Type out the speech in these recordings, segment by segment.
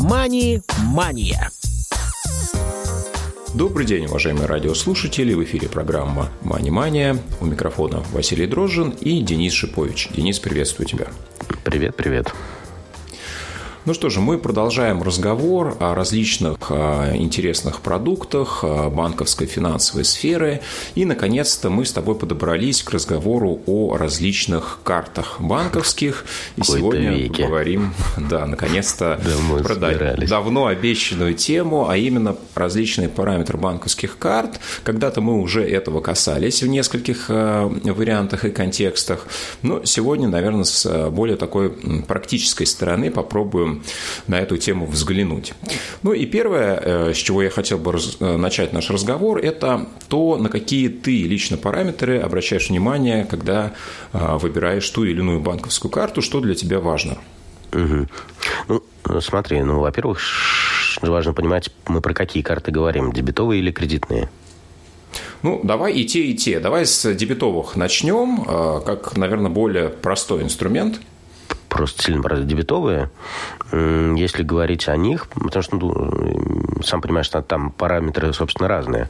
«Мани-мания». Добрый день, уважаемые радиослушатели. В эфире программа «Мани-мания». У микрофона Василий Дрожжин и Денис Шипович. Денис, приветствую тебя. Привет, привет. Ну что же, мы продолжаем разговор о различных интересных продуктах банковской финансовой сферы. И, наконец-то, мы с тобой подобрались к разговору о различных картах банковских. И сегодня веке. говорим, да, наконец-то, про давно обещанную тему, а именно различные параметры банковских карт. Когда-то мы уже этого касались в нескольких а, вариантах и контекстах. Но сегодня, наверное, с более такой практической стороны попробуем на эту тему взглянуть. Ну и первое, э, с чего я хотел бы э, начать наш разговор, это то, на какие ты лично параметры обращаешь внимание, когда э, выбираешь ту или иную банковскую карту, что для тебя важно. Угу. Ну, смотри, ну, во-первых, важно понимать, мы про какие карты говорим, дебетовые или кредитные. Ну, давай и те, и те. Давай с дебетовых начнем, как, наверное, более простой инструмент – просто сильно дебетовые. Если говорить о них, потому что, ну, сам понимаешь, что там параметры, собственно, разные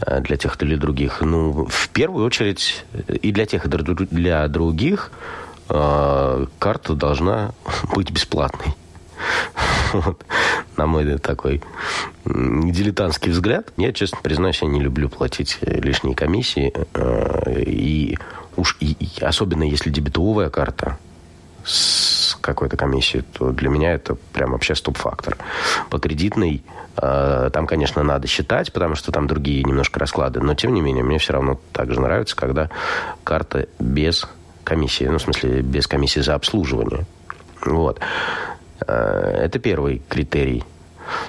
э, для тех или других. Ну, в первую очередь, и для тех, и для других э, карта должна быть бесплатной. Вот. На мой такой дилетантский взгляд. Я, честно признаюсь, я не люблю платить лишние комиссии. Э, и уж и, и особенно если дебетовая карта, с какой-то комиссией, то для меня это прям вообще стоп-фактор. По кредитной э, там, конечно, надо считать, потому что там другие немножко расклады, но тем не менее мне все равно также нравится, когда карта без комиссии, ну, в смысле, без комиссии за обслуживание. Вот. Э, это первый критерий.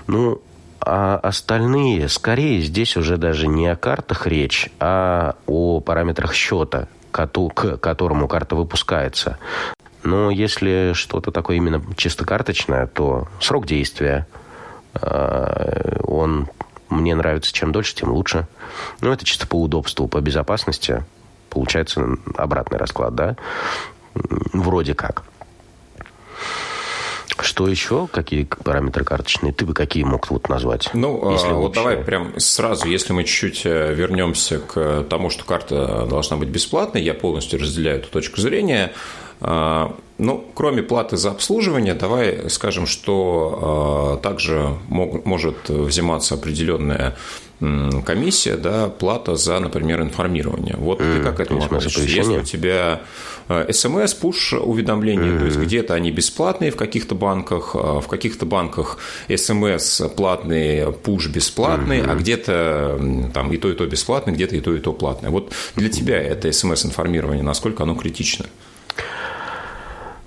Ну, а остальные, скорее, здесь уже даже не о картах речь, а о параметрах счета, к которому карта выпускается. Но если что-то такое именно чисто карточное, то срок действия, э, он мне нравится, чем дольше, тем лучше. Ну, это чисто по удобству, по безопасности. Получается обратный расклад, да? Вроде как. Что еще? Какие параметры карточные? Ты бы какие мог вот назвать? Ну, если вот давай прям сразу, если мы чуть-чуть э, вернемся к тому, что карта должна быть бесплатной, я полностью разделяю эту точку зрения. А, ну, кроме платы за обслуживание, давай скажем, что э, также мог, может взиматься определенная комиссия, да, плата за, например, информирование. Вот mm, ты как это относишься? Если у тебя смс, пуш уведомления, mm-hmm. то есть где-то они бесплатные в каких-то банках, в каких-то банках смс платные, пуш бесплатный, mm-hmm. а где-то там и то, и то бесплатное, где-то и то, и то платное. Вот для тебя это смс-информирование, насколько оно критично?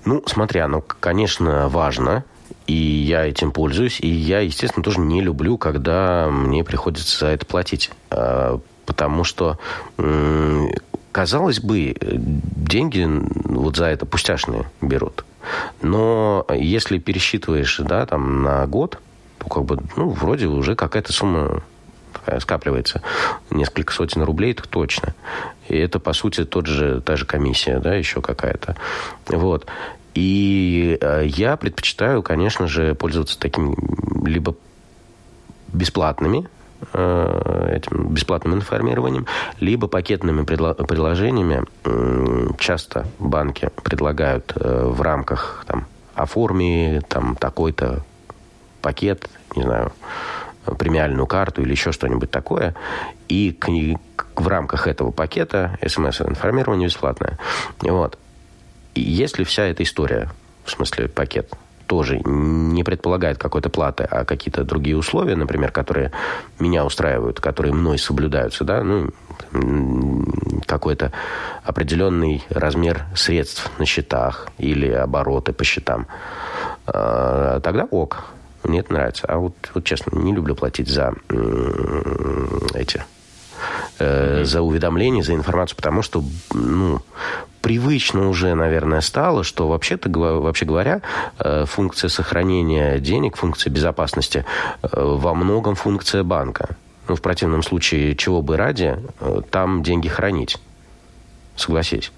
Ну, смотри, оно, конечно, важно, и я этим пользуюсь, и я, естественно, тоже не люблю, когда мне приходится за это платить. А, потому что, казалось бы, деньги вот за это пустяшные берут. Но если пересчитываешь, да, там на год, то как бы, ну, вроде уже какая-то сумма скапливается. Несколько сотен рублей, так точно. И это, по сути, тот же, та же комиссия, да, еще какая-то. Вот. И э, я предпочитаю, конечно же, пользоваться таким либо бесплатными э, этим бесплатным информированием, либо пакетными приложениями. Часто банки предлагают э, в рамках там, оформи там такой-то пакет, не знаю, премиальную карту или еще что-нибудь такое, и к, в рамках этого пакета смс-информирование бесплатное. Вот. И если вся эта история, в смысле пакет, тоже не предполагает какой-то платы, а какие-то другие условия, например, которые меня устраивают, которые мной соблюдаются, да, ну, какой-то определенный размер средств на счетах или обороты по счетам, а, тогда ок. Мне это нравится. А вот, вот честно, не люблю платить за эти э, за уведомления, за информацию, потому что, ну, привычно уже, наверное, стало, что вообще-то, вообще говоря, э, функция сохранения денег, функция безопасности э, во многом функция банка. Ну, в противном случае, чего бы ради, там деньги хранить. Согласись.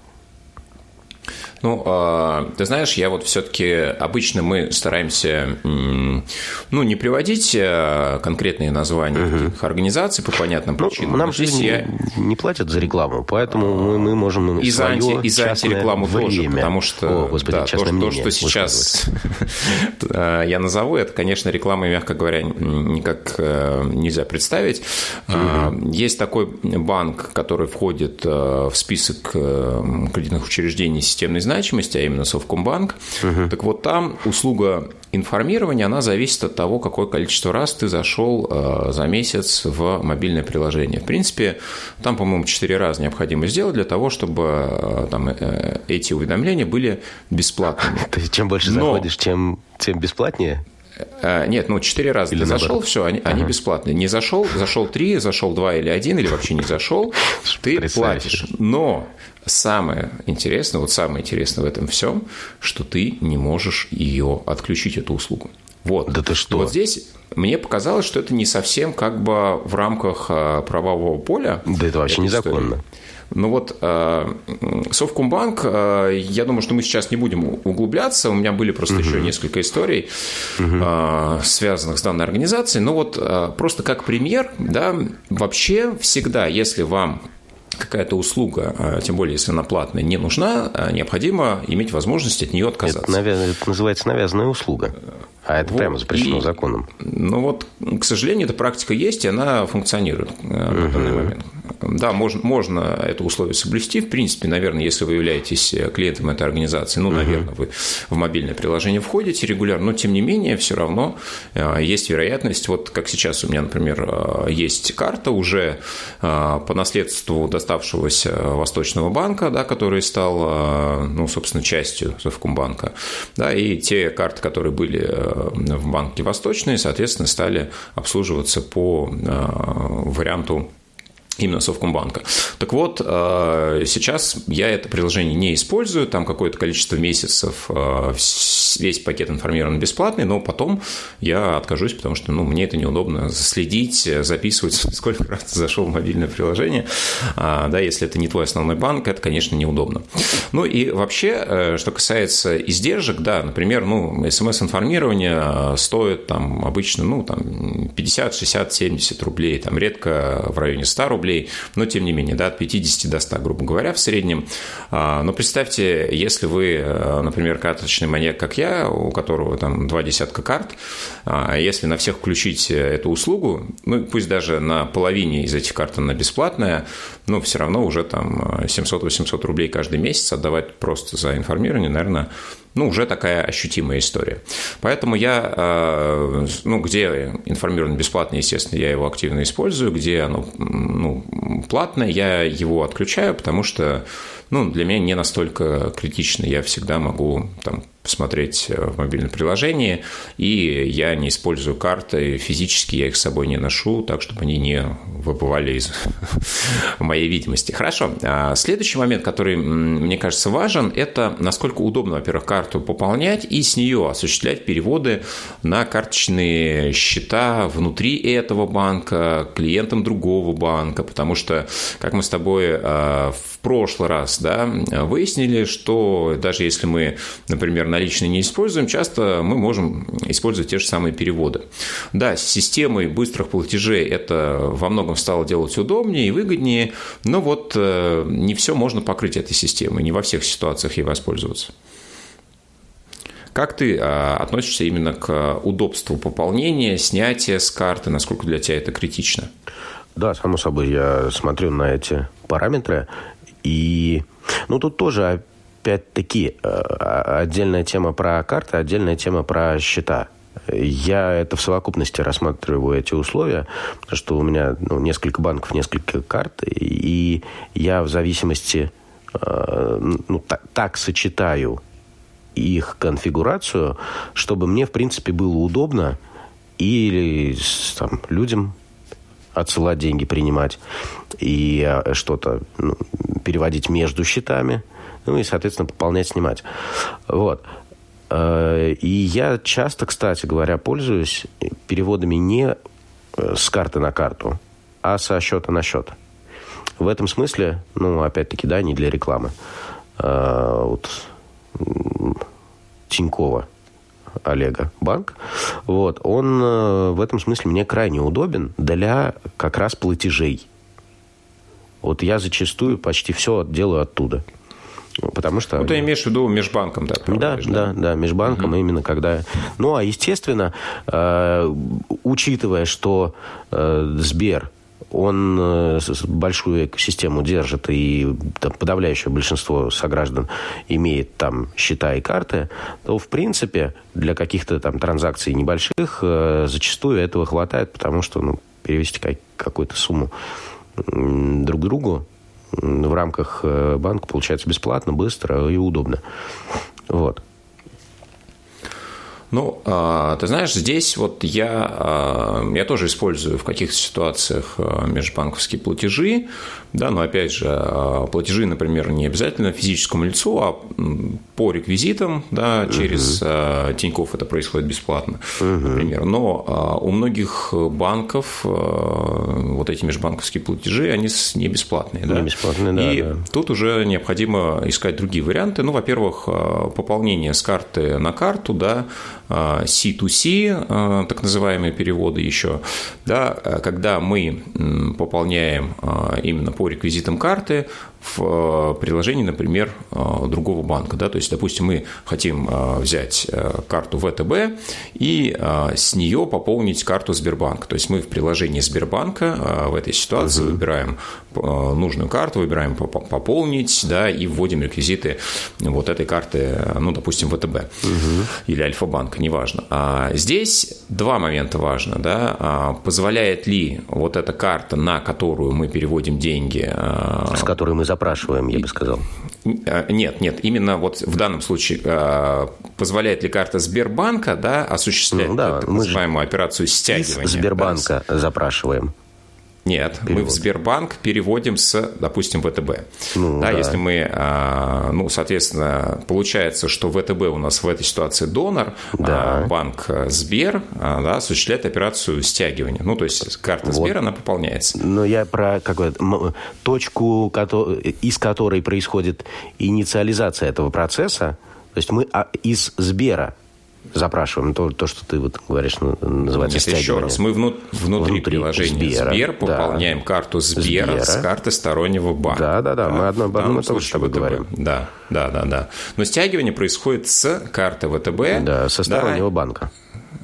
Ну, а, ты знаешь, я вот все-таки обычно мы стараемся, ну, не приводить э, конкретные названия угу. организаций по понятным ну, причинам. Нам же я... не платят за рекламу, поэтому мы, мы можем и за, анти, и за антирекламу время. тоже, потому что О, Господи, да, то, то, что сейчас э, я назову, это, конечно, реклама, мягко говоря, никак э, нельзя представить. Угу. Есть такой банк, который входит в список кредитных учреждений системной значимости, а именно Совкомбанк. Угу. Так вот, там услуга информирования, она зависит от того, какое количество раз ты зашел э, за месяц в мобильное приложение. В принципе, там, по-моему, 4 раза необходимо сделать для того, чтобы э, там, э, эти уведомления были бесплатными. То есть, чем больше заходишь, тем, тем бесплатнее? Нет, ну, четыре раза или ты наоборот. зашел, все, они, ага. они бесплатные. Не зашел, зашел три, зашел два или один, или вообще не зашел, ты платишь. Но самое интересное, вот самое интересное в этом всем, что ты не можешь ее отключить, эту услугу. Вот. Да ты что? Вот здесь мне показалось, что это не совсем как бы в рамках а, правового поля. Да это вообще незаконно. Истории. Ну вот э, Совкомбанк, э, я думаю, что мы сейчас не будем углубляться. У меня были просто угу. еще несколько историй, угу. связанных с данной организацией. Но вот просто как пример, да, вообще всегда, если вам какая-то услуга, а, тем более если она платная, не нужна, а, необходимо иметь возможность от нее отказаться. Это, это называется навязанная услуга. А это вот, прямо запрещено и, законом. Ну вот, к сожалению, эта практика есть, и она функционирует угу. на данный момент. Да, можно, можно это условие соблюсти. В принципе, наверное, если вы являетесь клиентом этой организации, ну, наверное, вы в мобильное приложение входите регулярно, но тем не менее, все равно есть вероятность, вот как сейчас у меня, например, есть карта уже по наследству доставшегося Восточного банка, да, который стал, ну, собственно, частью Совкомбанка, да, и те карты, которые были в банке Восточный, соответственно, стали обслуживаться по варианту именно Совкомбанка. Так вот, э, сейчас я это приложение не использую, там какое-то количество месяцев э, весь пакет информирован бесплатный, но потом я откажусь, потому что ну, мне это неудобно следить, записывать, сколько раз зашел в мобильное приложение. А, да, если это не твой основной банк, это, конечно, неудобно. Ну и вообще, э, что касается издержек, да, например, ну, смс-информирование стоит там обычно, ну, там 50, 60, 70 рублей, там редко в районе 100 рублей, рублей, но тем не менее, да, от 50 до 100, грубо говоря, в среднем. А, но представьте, если вы, э, например, карточный маньяк, как я, у которого там два десятка карт, а, если на всех включить э, эту услугу, ну, пусть даже на половине из этих карт она бесплатная, но все равно уже там 700-800 э, рублей каждый месяц отдавать просто за информирование, наверное, ну, уже такая ощутимая история. Поэтому я, э, ну, где информирование бесплатно, естественно, я его активно использую, где оно ну, платное, я его отключаю, потому что ну, для меня не настолько критично. Я всегда могу там посмотреть э, в мобильном приложении, и я не использую карты физически, я их с собой не ношу, так, чтобы они не выбывали из моей видимости. Хорошо. А следующий момент, который, мне кажется, важен, это насколько удобно, во-первых, карту пополнять и с нее осуществлять переводы на карточные счета внутри этого банка, клиентам другого банка, потому что, как мы с тобой э, в прошлый раз да, выяснили, что даже если мы, например, наличные не используем, часто мы можем использовать те же самые переводы. Да, с системой быстрых платежей это во многом стало делать удобнее и выгоднее, но вот э, не все можно покрыть этой системой, не во всех ситуациях ей воспользоваться. Как ты а, относишься именно к удобству пополнения, снятия с карты, насколько для тебя это критично? Да, само собой, я смотрю на эти параметры, и ну тут тоже опять-таки э, отдельная тема про карты, отдельная тема про счета. Я это в совокупности рассматриваю эти условия, потому что у меня ну, несколько банков, несколько карт, и я в зависимости э, ну, так, так сочетаю их конфигурацию, чтобы мне, в принципе, было удобно или там, людям отсылать деньги, принимать и э, что-то ну, переводить между счетами, ну и, соответственно, пополнять, снимать. Вот. Э, и я часто, кстати говоря, пользуюсь переводами не э, с карты на карту, а со счета на счет. В этом смысле, ну, опять-таки, да, не для рекламы. Вот Тинькова Олега банк, вот, он э, в этом смысле мне крайне удобен для как раз платежей. Вот я зачастую почти все делаю оттуда. Потому что... Ну, ты имеешь в виду межбанком, да? Да, да, да, межбанком угу. именно когда... Ну, а естественно, э, учитывая, что э, Сбер он э, большую экосистему держит, и там, подавляющее большинство сограждан имеет там счета и карты, то, в принципе, для каких-то там транзакций небольших э, зачастую этого хватает, потому что ну, перевести какую-то сумму друг другу в рамках э, банка получается бесплатно, быстро и удобно. Вот. Ну, а, ты знаешь, здесь вот я, а, я тоже использую в каких-то ситуациях а, межбанковские платежи, да, но опять же, платежи, например, не обязательно физическому лицу, а по реквизитам, да, через. Тинькофф это происходит бесплатно, угу. например. Но у многих банков вот эти межбанковские платежи, они не бесплатные, да. Не бесплатные, да. И да. тут уже необходимо искать другие варианты. Ну, во-первых, пополнение с карты на карту, да, C2C, а, так называемые переводы еще, да, когда мы пополняем а, именно по реквизитам карты в а, приложении, например, другого банка. Да? То есть, допустим, мы хотим взять карту ВТБ и с нее пополнить карту Сбербанка. То есть мы в приложении Сбербанка в этой ситуации угу. выбираем нужную карту, выбираем пополнить, да, и вводим реквизиты вот этой карты, ну, допустим, ВТБ угу. или Альфа-банк, неважно. А здесь два момента важно, да, позволяет ли вот эта карта, на которую мы переводим деньги... С которой мы запрашиваем, я бы сказал. Нет, нет, именно вот в данном случае позволяет ли карта Сбербанка да, осуществлять ну, да, так называемую операцию стягивания. Сбербанка да, запрашиваем. Нет, Перевод. мы в Сбербанк переводим с, допустим, ВТБ. Ну, да, да. Если мы, а, ну, соответственно, получается, что ВТБ у нас в этой ситуации донор, а да. а банк Сбер а, да, осуществляет операцию стягивания. Ну, то есть карта вот. Сбера, она пополняется. Но я про какую точку, из которой происходит инициализация этого процесса, то есть мы из Сбера запрашиваем то, то что ты вот говоришь, ну, называется Нет, еще раз, мы внут, внутри, внутри приложения Сбера, Сбер пополняем да. карту Сбера, Сбера с карты стороннего банка. Да, да, да, мы одно об одном и том с тобой говорим. Да, да, да, да. Но стягивание происходит с карты ВТБ. Да, со стороннего да, банка.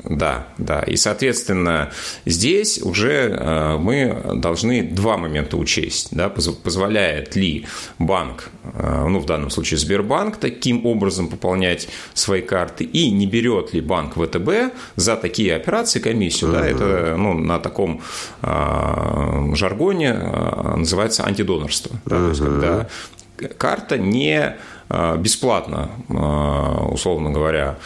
Да, да. И, соответственно, здесь уже э, мы должны два момента учесть. Да, позволяет ли банк, э, ну, в данном случае Сбербанк, таким образом пополнять свои карты, и не берет ли банк ВТБ за такие операции комиссию. Да, это ну, на таком э, жаргоне называется антидонорство. Да, то есть, когда карта не бесплатно, условно говоря,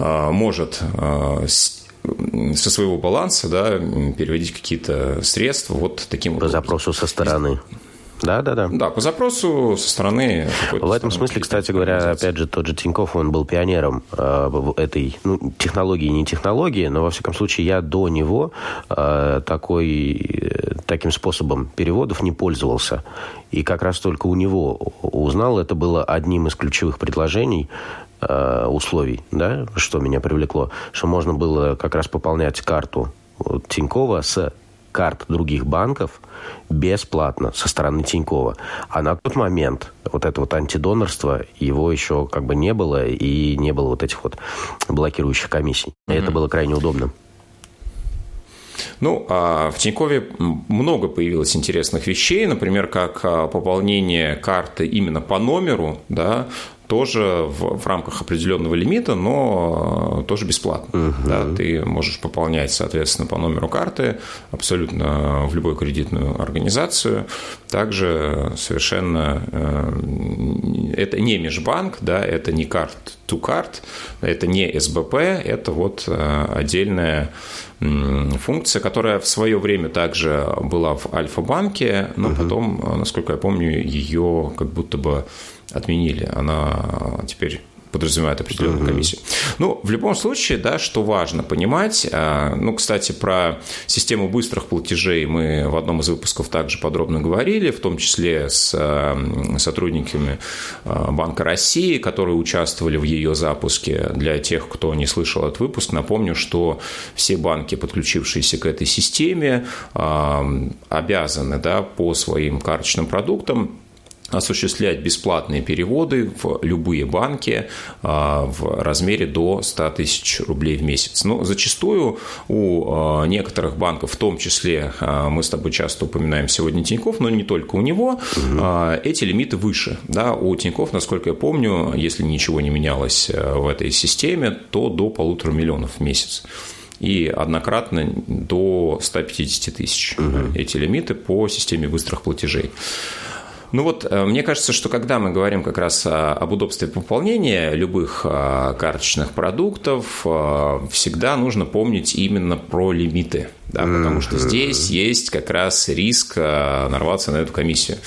может а, со своего баланса да, переводить какие-то средства вот таким По запросу со стороны. Да, да, да. Да, по запросу со стороны. В этом смысле, кстати говоря, опять же, тот же Тиньков, он был пионером э, этой ну, технологии, не технологии, но во всяком случае я до него э, такой, таким способом переводов не пользовался. И как раз только у него узнал, это было одним из ключевых предложений Э, условий, да, что меня привлекло, что можно было как раз пополнять карту Тинькова с карт других банков бесплатно со стороны Тинькова. А на тот момент вот это вот антидонорство, его еще как бы не было, и не было вот этих вот блокирующих комиссий. Mm-hmm. это было крайне удобно. Ну, а в Тинькове много появилось интересных вещей, например, как а, пополнение карты именно по номеру, да, тоже в, в рамках определенного лимита, но тоже бесплатно. Угу. Да, ты можешь пополнять, соответственно, по номеру карты абсолютно в любую кредитную организацию. Также совершенно э, это не межбанк, да, это не карт to карт, это не СБП, это вот э, отдельная функция, которая в свое время также была в Альфа-банке, но угу. потом, насколько я помню, ее как будто бы отменили. Она теперь подразумевает определенную комиссию. Ну, в любом случае, да, что важно понимать, а, ну, кстати, про систему быстрых платежей мы в одном из выпусков также подробно говорили, в том числе с а, сотрудниками а, Банка России, которые участвовали в ее запуске. Для тех, кто не слышал этот выпуск, напомню, что все банки, подключившиеся к этой системе, обязаны да, по своим карточным продуктам осуществлять бесплатные переводы в любые банки а, в размере до 100 тысяч рублей в месяц. Но зачастую у а, некоторых банков, в том числе а, мы с тобой часто упоминаем сегодня Тиньков, но не только у него, угу. эти лимиты выше. Да, у Тиньков, насколько я помню, если ничего не менялось в этой системе, то до полутора миллионов в месяц и однократно до 150 тысяч угу. эти лимиты по системе быстрых платежей. Ну вот, э, мне кажется, что когда мы говорим как раз об удобстве пополнения любых э, карточных продуктов, э, всегда нужно помнить именно про лимиты да, потому что здесь есть как раз риск э, нарваться на эту комиссию,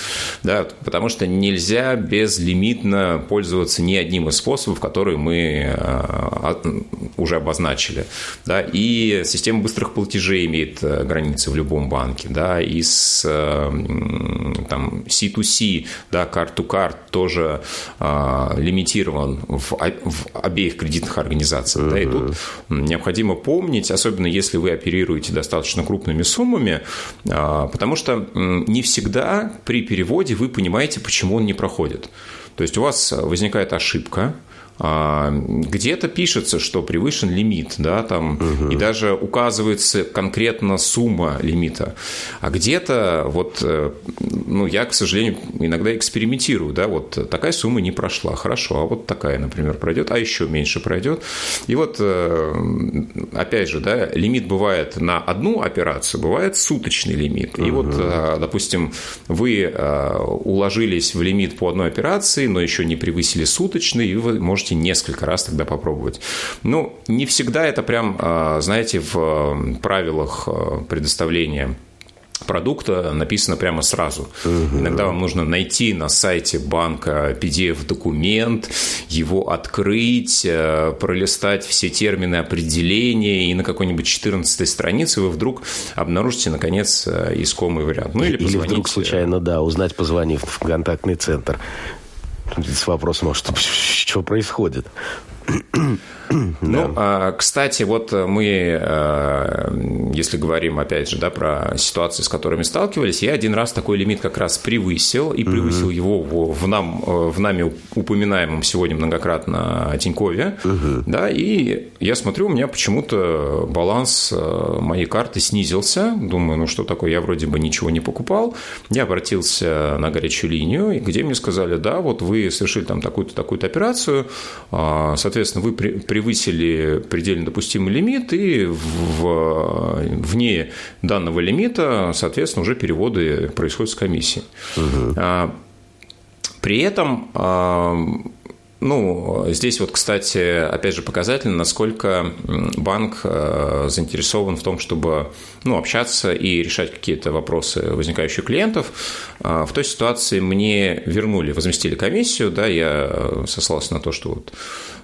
да, потому что нельзя безлимитно пользоваться ни одним из способов, которые мы э, уже обозначили, да, и система быстрых платежей имеет э, границы в любом банке, да, и с там C2C, да, карт-to-карт тоже лимитирован в, в обеих кредитных организациях, да, и тут необходимо помнить, особенно если вы оперируете достаточно достаточно крупными суммами, а, потому что не всегда при переводе вы понимаете, почему он не проходит. То есть у вас возникает ошибка, где-то пишется, что превышен лимит, да, там, угу. и даже указывается конкретно сумма лимита. А где-то, вот, э, ну, я, к сожалению, иногда экспериментирую, да, вот такая сумма не прошла, хорошо, а вот такая, например, пройдет, а еще меньше пройдет. И вот, э, опять же, да, лимит бывает на одну операцию, бывает суточный лимит. И угу. вот, э, допустим, вы уложились в лимит по одной операции, но еще не превысили суточный, и вы можете можете несколько раз тогда попробовать. Ну, не всегда это прям, а, знаете, в правилах а, предоставления продукта написано прямо сразу. Угу. Иногда вам нужно найти на сайте банка PDF-документ, его открыть, пролистать все термины определения, и на какой-нибудь 14 странице вы вдруг обнаружите, наконец, искомый вариант. Ну, или, или вдруг случайно, да, узнать, позвонив в контактный центр. С вопросом, может, что происходит? Ну, а, кстати, вот мы, э, если говорим, опять же, да, про ситуации, с которыми сталкивались, я один раз такой лимит как раз превысил, и превысил угу. его в, нам, э, в нами упоминаемом сегодня многократно Тинькове, угу. да, и я смотрю, у меня почему-то баланс э, моей карты снизился, думаю, ну что такое, я вроде бы ничего не покупал, я обратился на горячую линию, где мне сказали, да, вот вы совершили там такую-то, такую-то операцию, а, соответственно, вы при превысили предельно допустимый лимит, и в, вне данного лимита, соответственно, уже переводы происходят с комиссией. Угу. При этом а, ну, здесь вот, кстати, опять же показательно, насколько банк э, заинтересован в том, чтобы ну, общаться и решать какие-то вопросы, возникающие у клиентов. А, в той ситуации мне вернули, возместили комиссию, да, я сослался на то, что вот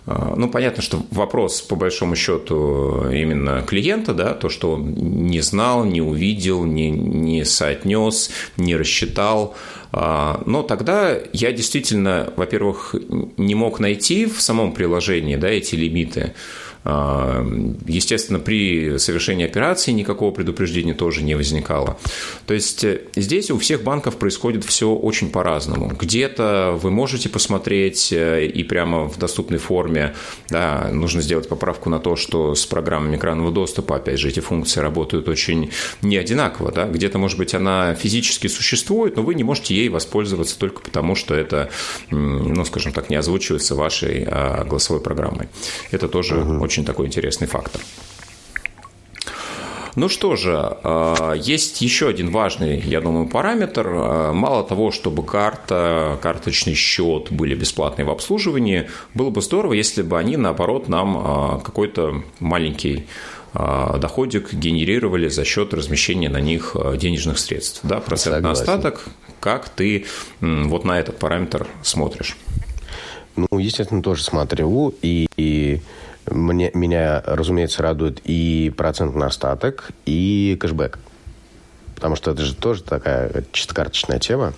а, ну, понятно, что вопрос, по большому счету, именно клиента, да, то, что он не знал, не увидел, не, не соотнес, не рассчитал, но тогда я действительно, во-первых, не мог найти в самом приложении да, эти лимиты. А, естественно, при совершении операции никакого предупреждения тоже не возникало. То есть э, здесь у всех банков происходит все очень по-разному. Где-то вы можете посмотреть э, и прямо в доступной форме, да, нужно сделать поправку на то, что с программами экранного доступа, опять же, эти функции работают очень не одинаково. Да? Где-то, может быть, она физически существует, но вы не можете ей воспользоваться только потому, что это, ну, скажем так, не озвучивается вашей а, голосовой программой. Это тоже угу очень такой интересный фактор. Ну что же, а, есть еще один важный, я думаю, параметр. А, мало того, чтобы карта, карточный счет были бесплатные в обслуживании, было бы здорово, если бы они, наоборот, нам а, какой-то маленький доходик генерировали за счет размещения на них денежных средств. Да, процент на остаток, как ты вот на этот параметр смотришь? Ну, естественно, тоже смотрю. И, и мне, меня, разумеется, радует и процент на остаток, и кэшбэк. Потому что это же тоже такая чисто карточная тема.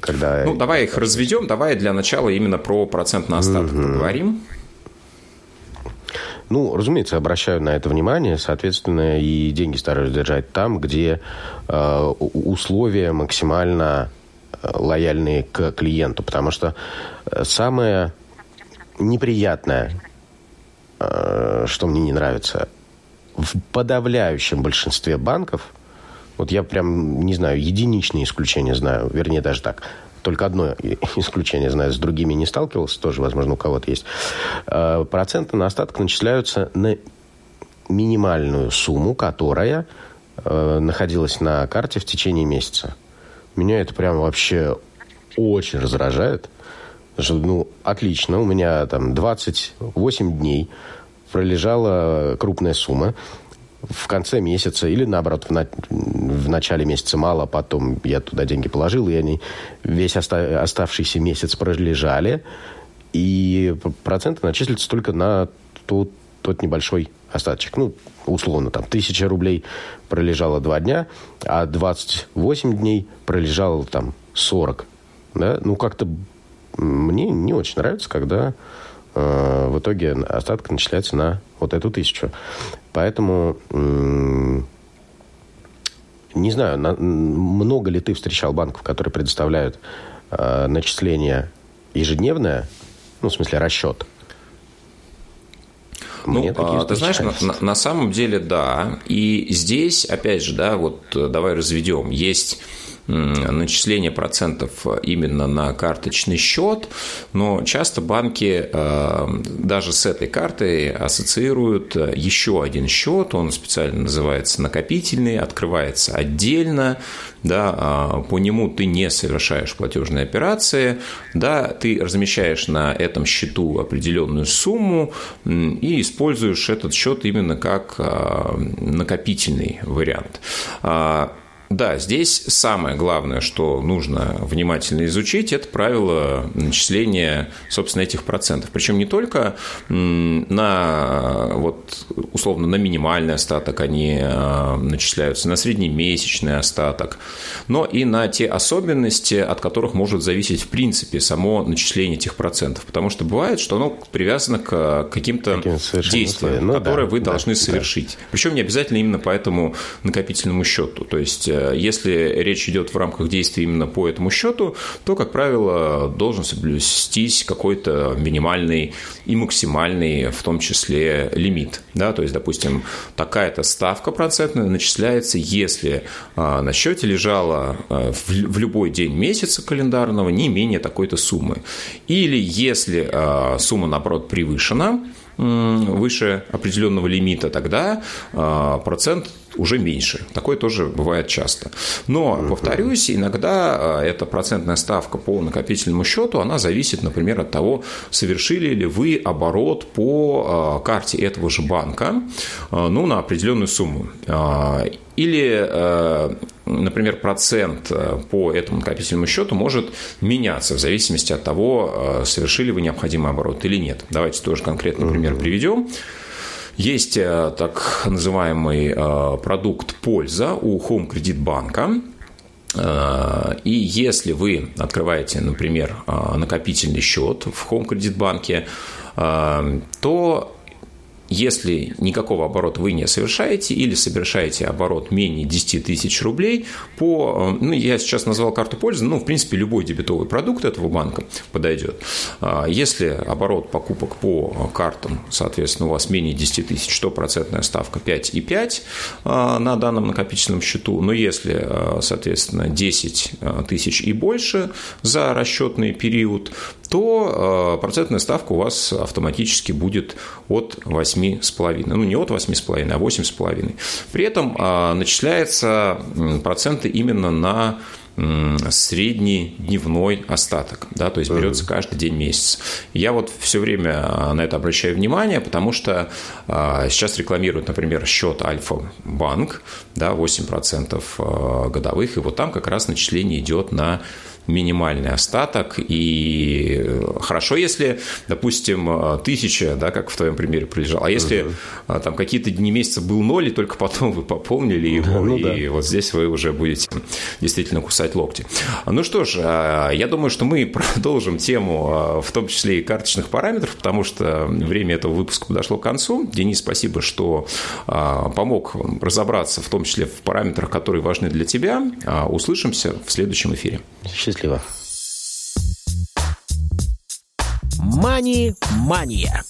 Когда... Ну, давай их разведем. Давай для начала именно про процент на остаток угу. поговорим. Ну, разумеется, обращаю на это внимание, соответственно, и деньги стараюсь держать там, где э, условия максимально э, лояльные к клиенту, потому что э, самое неприятное, что мне не нравится, в подавляющем большинстве банков, вот я прям, не знаю, единичные исключения знаю, вернее, даже так, только одно исключение знаю, с другими не сталкивался, тоже, возможно, у кого-то есть. Э, проценты на остаток начисляются на минимальную сумму, которая э, находилась на карте в течение месяца. Меня это прям вообще очень раздражает. Что, ну, отлично, у меня там 28 дней пролежала крупная сумма в конце месяца или, наоборот, в, на... в начале месяца мало, потом я туда деньги положил, и они весь оста... оставшийся месяц пролежали, и проценты начислятся только на тот, тот небольшой остаточек. Ну, условно, там, тысяча рублей пролежало два дня, а 28 дней пролежало там 40. Да? Ну, как-то мне не очень нравится, когда э, в итоге остаток начисляется на вот эту тысячу. Поэтому не знаю, на, много ли ты встречал банков, которые предоставляют э, начисление ежедневное, ну, в смысле, расчет. Мне ну, ты знаешь, на, на самом деле, да. И здесь, опять же, да, вот э, давай разведем. Есть начисление процентов именно на карточный счет, но часто банки э, даже с этой картой ассоциируют еще один счет, он специально называется накопительный, открывается отдельно, да, а, по нему ты не совершаешь платежные операции, да, ты размещаешь на этом счету определенную сумму и используешь этот счет именно как а, накопительный вариант. Да, здесь самое главное, что нужно внимательно изучить, это правило начисления, собственно, этих процентов. Причем не только на, вот, условно, на минимальный остаток они а, начисляются, на среднемесячный остаток, но и на те особенности, от которых может зависеть, в принципе, само начисление этих процентов. Потому что бывает, что оно привязано к каким-то действиям, ну, которые да, вы должны да, совершить. Причем не обязательно именно по этому накопительному счету. То есть Э, если речь идет в рамках действий именно по этому счету, то, как правило, должен соблюстись какой-то минимальный и максимальный, в том числе, лимит. Да? То есть, допустим, такая-то ставка процентная начисляется, если э, на счете лежала э, в любой день месяца календарного не менее такой-то суммы. Или если сумма, наоборот, превышена, выше определенного лимита, тогда процент уже меньше. Такое тоже бывает часто. Но, повторюсь, иногда э, эта процентная ставка по накопительному счету, она зависит, например, от того, совершили ли вы оборот по э, карте этого же банка, э, ну, на определенную сумму. Или, например, процент по этому накопительному счету может меняться в зависимости от того, совершили вы необходимый оборот или нет. Давайте тоже конкретный пример приведем. Есть э, так называемый э, продукт «Польза» у Home Credit банка. Э, и если вы открываете, например, накопительный счет в Home Credit банке, то если никакого оборота вы не совершаете или совершаете оборот менее 10 тысяч рублей по, ну, я сейчас назвал карту пользы, ну, в принципе, любой дебетовый продукт этого банка подойдет. А, если оборот покупок по картам, соответственно, у вас менее 10 тысяч, то процентная ставка 5,5 а, на данном накопительном счету, но если, а, соответственно, 10 тысяч и больше за расчетный период, то процентная ставка у вас автоматически будет от 8 8,5. Ну, не от 8,5, а 8,5. При этом а, начисляются проценты именно на средний дневной остаток, да, то есть берется каждый день месяца. Я вот все время а, на это обращаю внимание, потому что сейчас рекламируют, например, счет Альфа-банк, да, 8% годовых, и вот там как раз начисление идет на минимальный остаток. И хорошо, если, допустим, тысяча, да, как в твоем примере пролежал. А если угу. там какие-то дни месяца был ноль, и только потом вы пополнили его, ну, и да. вот здесь вы уже будете действительно кусать локти. Ну что ж, я думаю, что мы продолжим тему, в том числе и карточных параметров, потому что время этого выпуска подошло к концу. Денис, спасибо, что помог разобраться, в том числе в параметрах, которые важны для тебя. Услышимся в следующем эфире. Счастливо. Мани-мания.